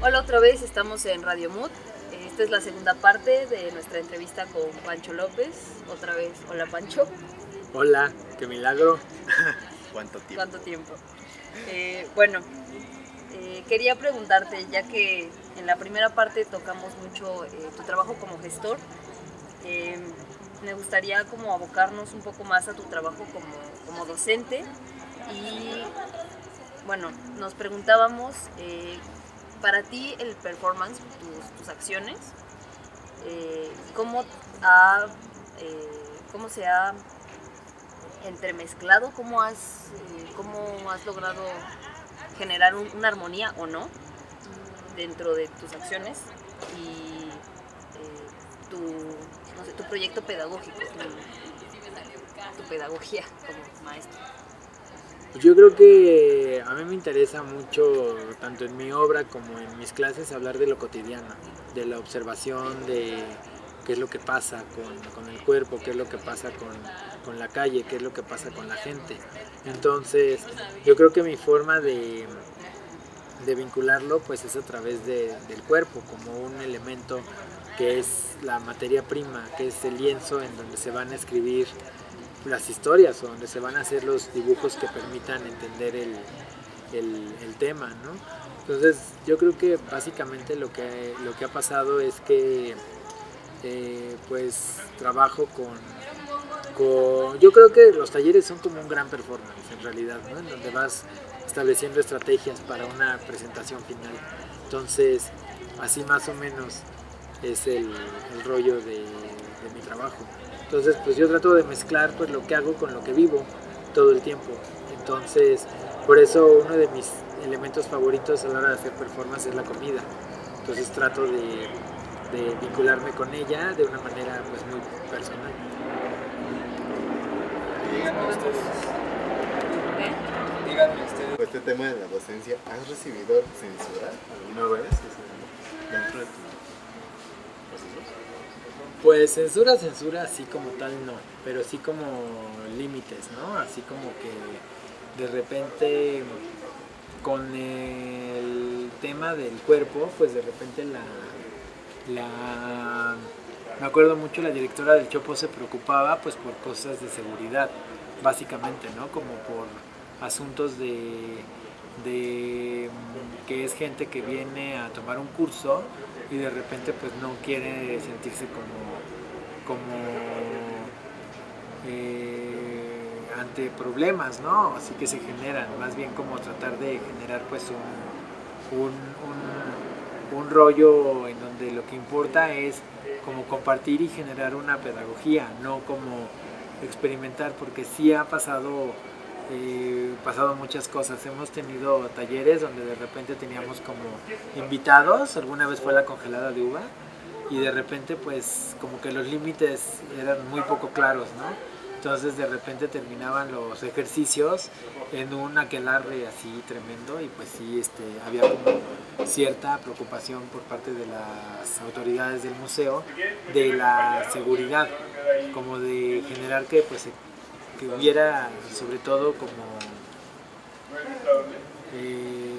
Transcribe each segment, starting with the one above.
Hola otra vez, estamos en Radio Mood. Esta es la segunda parte de nuestra entrevista con Pancho López. Otra vez, hola Pancho. Hola, qué milagro. ¿Cuánto tiempo? ¿Cuánto tiempo? Eh, bueno, eh, quería preguntarte, ya que en la primera parte tocamos mucho eh, tu trabajo como gestor, eh, me gustaría como abocarnos un poco más a tu trabajo como, como docente y bueno, nos preguntábamos, eh, para ti el performance, tus, acciones, eh, ¿cómo, ha, eh, ¿cómo se ha entremezclado? ¿Cómo has, eh, cómo has logrado generar un- una armonía o no dentro de tus acciones y tu, no sé, tu proyecto pedagógico, tu, tu pedagogía como maestro? Pues Yo creo que a mí me interesa mucho, tanto en mi obra como en mis clases, hablar de lo cotidiano, de la observación, de qué es lo que pasa con, el cuerpo, qué es lo que pasa con, la calle, qué es lo que pasa con la gente. Entonces, yo creo que mi forma de, de vincularlo pues es a través de- del cuerpo, como un elemento que es la materia prima, que es el lienzo en donde se van a escribir las historias o donde se van a hacer los dibujos que permitan entender el, el- el tema, ¿no? Entonces yo creo que básicamente lo que, lo que ha pasado es que eh, pues trabajo con, con... Yo creo que los talleres son como un gran performance en realidad, ¿no? En donde vas estableciendo estrategias para una presentación final. Entonces así más o menos es el, el rollo de, de mi trabajo. Entonces, pues yo trato de mezclar pues lo que hago con lo que vivo todo el tiempo. Entonces, por eso uno de mis elementos favoritos a la hora de hacer performance es la comida. Entonces trato de, de vincularme con ella de una manera pues muy personal. Díganme ustedes, ¿Eh? díganme ustedes. Este tema de la docencia, ¿has recibido censura alguna vez dentro de tu? Pues censura, censura, así como tal no, pero sí como límites, ¿no? Así como que de repente con el tema del cuerpo, pues de repente la, la me acuerdo mucho la directora del Chopo se preocupaba pues por cosas de seguridad, básicamente, ¿no? Como por asuntos de, de que es gente que viene a tomar un curso y de repente pues no quiere sentirse como como eh, ante problemas, ¿no? Así que se generan, más bien como tratar de generar pues un, un, un, un rollo en donde lo que importa es como compartir y generar una pedagogía, no como experimentar, porque sí ha pasado, eh, pasado muchas cosas. Hemos tenido talleres donde de repente teníamos como invitados, alguna vez fue la congelada de uva, y de repente pues como que los límites eran muy poco claros, ¿no? Entonces de repente terminaban los ejercicios en un aquelarre así tremendo y pues sí este, había como cierta preocupación por parte de las autoridades del museo de la seguridad, como de generar que pues se- que hubiera sobre todo como eh,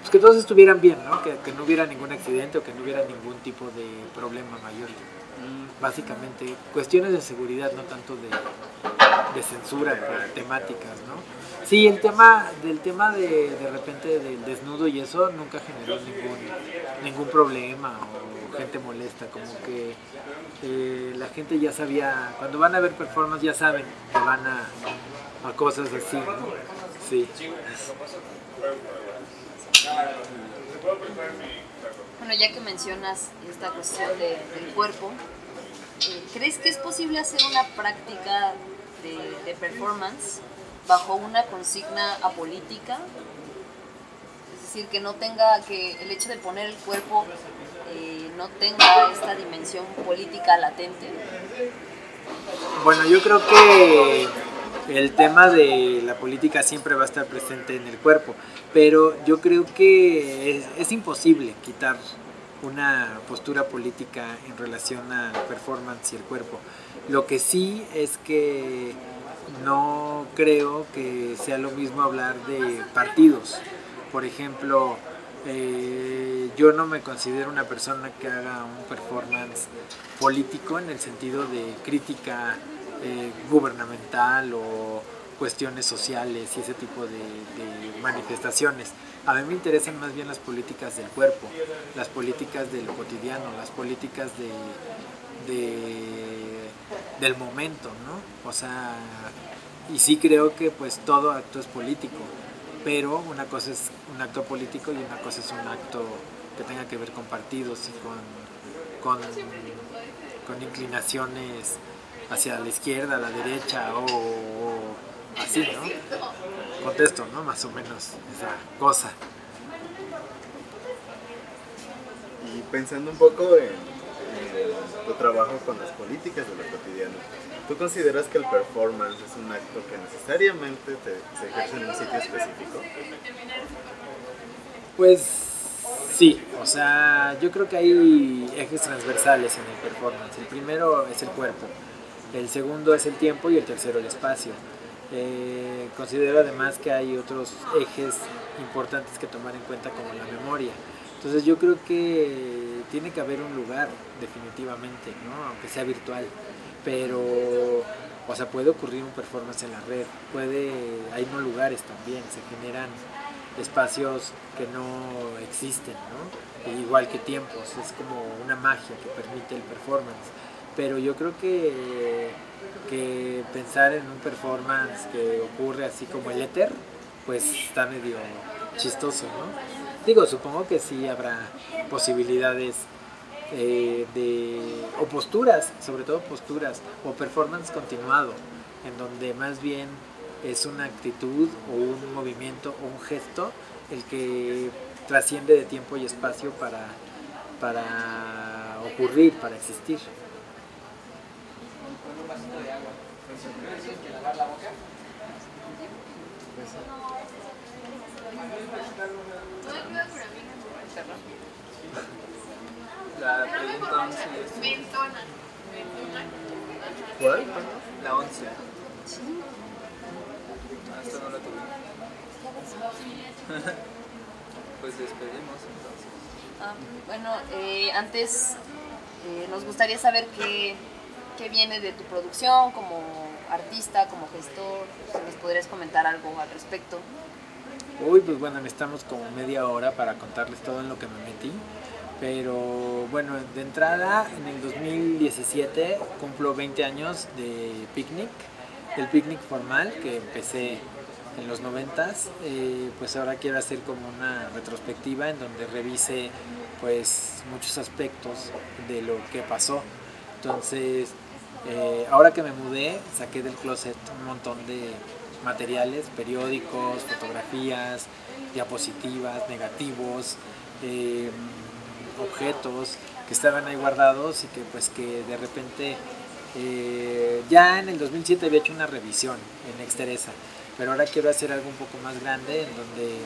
pues que todos estuvieran bien, ¿no? Que, que no hubiera ningún accidente o que no hubiera ningún tipo de problema mayor. Básicamente, cuestiones de seguridad, no tanto de, de censura temáticas, ¿no? Sí, el tema del tema de, de repente del desnudo y eso nunca generó ningún, ningún problema o gente molesta, como que eh, la gente ya sabía, cuando van a ver performance ya saben que van a, a cosas así. Sí. Bueno, ya que mencionas esta cuestión de- del cuerpo, eh, ¿crees que es posible hacer una práctica de, performance bajo una consigna apolítica? Es decir, que no tenga, que el hecho de poner el cuerpo no tenga esta dimensión política latente. Bueno, yo creo que el tema de la política siempre va a estar presente en el cuerpo, pero yo creo que es, imposible quitar una postura política en relación al performance y el cuerpo. Lo que sí es que no creo que sea lo mismo hablar de partidos. Por ejemplo, Eh, yo no me considero una persona que haga un performance político en el sentido de crítica eh, gubernamental o cuestiones sociales y ese tipo de, manifestaciones. A mí me interesan más bien las políticas del cuerpo, las políticas de lo cotidiano, las políticas de, de, del momento, ¿no? O sea, y sí creo que pues todo acto es político, pero una cosa es un acto político y una cosa es un acto que tenga que ver con partidos y con, con, inclinaciones hacia la izquierda, la derecha o, así, ¿no? Contesto, ¿no? Más o menos esa cosa. Y pensando un poco en, en tu trabajo con las políticas de lo cotidiano, ¿tú consideras que el performance es un acto que necesariamente te, se ejerce en un sitio específico? Pues sí, o sea, yo creo que hay ejes transversales en el performance. El primero es el cuerpo, el segundo es el tiempo y el tercero el espacio. Eh, considero además que hay otros ejes importantes que tomar en cuenta como la memoria. Entonces yo creo que tiene que haber un lugar definitivamente, ¿no? aunque sea virtual, pero o sea, puede ocurrir un performance en la red, puede, hay no lugares también, se generan espacios que no existen, ¿no? Igual que tiempos, es como una magia que permite el performance. Pero yo creo que, que pensar en un performance que ocurre así como el éter, pues está medio chistoso, ¿no? Digo, supongo que sí habrá posibilidades eh, de, o posturas, sobre todo posturas, o performance continuado, en donde más bien es una actitud o un movimiento o un gesto el que trasciende de tiempo y espacio para, para ocurrir, para existir. La pregunta 11 es... ¿Cuál? La 11. Ah, esta no la tuve. pues despedimos entonces. Ah, bueno, eh, antes eh, nos gustaría saber qué, qué viene de tu producción como artista, como gestor. Si nos podrías comentar algo al respecto. Uy, pues bueno, necesitamos como media hora para contarles todo en lo que me metí. Pero bueno, de entrada, en el 2017 cumplo 20 años de Picnic, el Picnic formal que empecé en los 90 eh, pues ahora quiero hacer como una retrospectiva en donde revise pues muchos aspectos de lo que pasó. Entonces, eh, ahora que me mudé, saqué del closet un montón de materiales, periódicos, fotografías, diapositivas, negativos, eh, objetos que estaban ahí guardados y que pues que de repente eh, ya en el 2007 había hecho una revisión en Exteresa, pero ahora quiero hacer algo un poco más grande en donde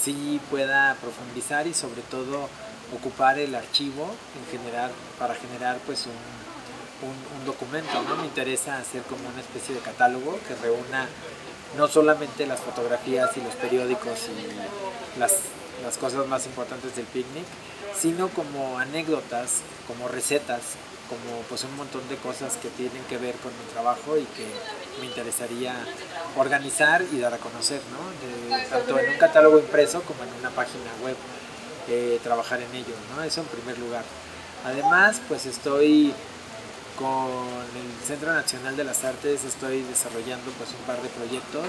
sí pueda profundizar y sobre todo ocupar el archivo en general para generar pues un, un, un documento, ¿no? Me interesa hacer como una especie de catálogo que reúna no solamente las fotografías y los periódicos y las, las cosas más importantes del picnic, sino como anécdotas, como recetas, como pues un montón de cosas que tienen que ver con mi trabajo y que me interesaría organizar y dar a conocer, ¿no? De- tanto en un catálogo impreso como en una página web, eh, trabajar en ello, ¿no? Eso en primer lugar. Además, pues estoy con el Centro Nacional de las Artes, estoy desarrollando pues un par de proyectos.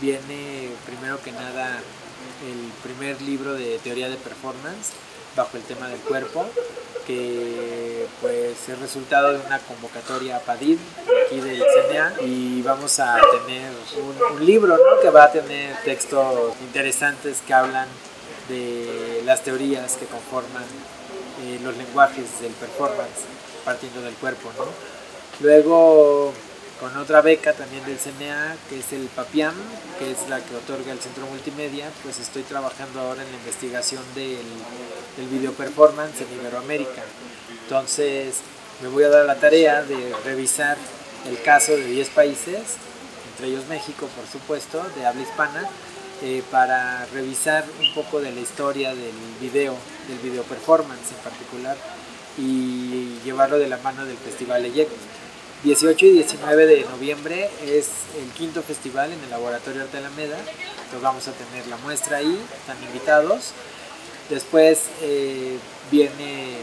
Viene primero que nada el primer libro de teoría de performance bajo el tema del cuerpo, que pues es resultado de una convocatoria a PADID aquí del CNA y vamos a tener un, libro ¿no? que va a tener textos interesantes que hablan de las teorías que conforman eh, los lenguajes del performance partiendo del cuerpo. ¿no? Luego con otra beca también del CNA, que es el PAPIAM, que es la que otorga el Centro Multimedia, pues estoy trabajando ahora en la investigación del, video performance en Iberoamérica. Entonces me voy a dar la tarea de revisar el caso de 10 países, entre ellos México por supuesto, de habla hispana, eh, para revisar un poco de la historia del video, del video performance en particular, y llevarlo de la mano del Festival EYEC. 18 y 19 de noviembre es el quinto festival en el Laboratorio Arte Alameda. Entonces vamos a tener la muestra ahí, están invitados. Después eh, viene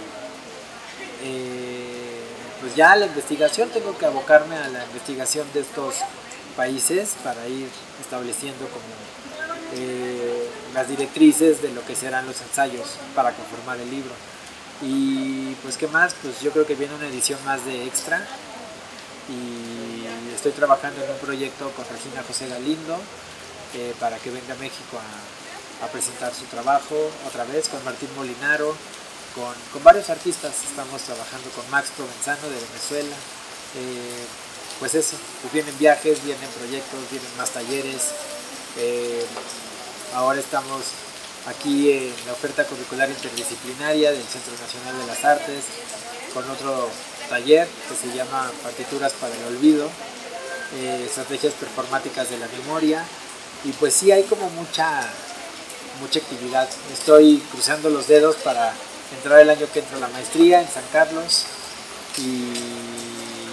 eh, pues ya la investigación, tengo que abocarme a la investigación de estos países para ir estableciendo como eh, las directrices de lo que serán los ensayos para conformar el libro. Y pues qué más, pues yo creo que viene una edición más de extra y estoy trabajando en un proyecto con Regina José Galindo eh, para que venga a México a, presentar su trabajo otra vez con Martín Molinaro, con, con, varios artistas, estamos trabajando con Max Provenzano de Venezuela. Eh, pues eso, pues vienen viajes, vienen proyectos, vienen más talleres. Eh, ahora estamos aquí en la oferta curricular interdisciplinaria del Centro Nacional de las Artes con otro taller que se llama Partituras para el Olvido, eh, estrategias performáticas de la memoria y pues sí hay como mucha mucha actividad. Estoy cruzando los dedos para entrar el año que entra la maestría en San Carlos y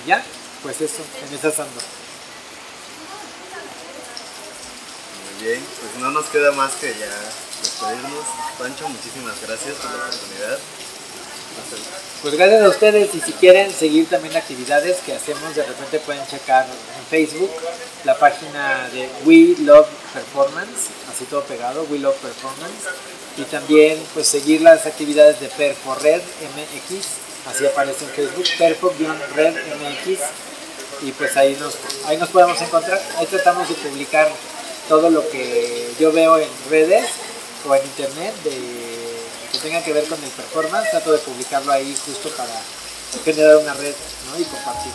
ya, pues eso, en esas ando. Muy bien, pues no nos queda más que ya despedirnos. Pancho, muchísimas gracias por la oportunidad. Pues gracias a ustedes y si quieren seguir también actividades que hacemos, de repente pueden checar en Facebook la página de We Love Performance, así todo pegado, We Love Performance, y también pues seguir las actividades de Perfored MX, así aparece en Facebook, Perfo-Red MX, y pues ahí nos, ahí nos podemos encontrar, ahí tratamos de publicar todo lo que yo veo en redes o en internet de que tenga que ver con el performance, trato de publicarlo ahí justo para generar una red ¿no? y compartir.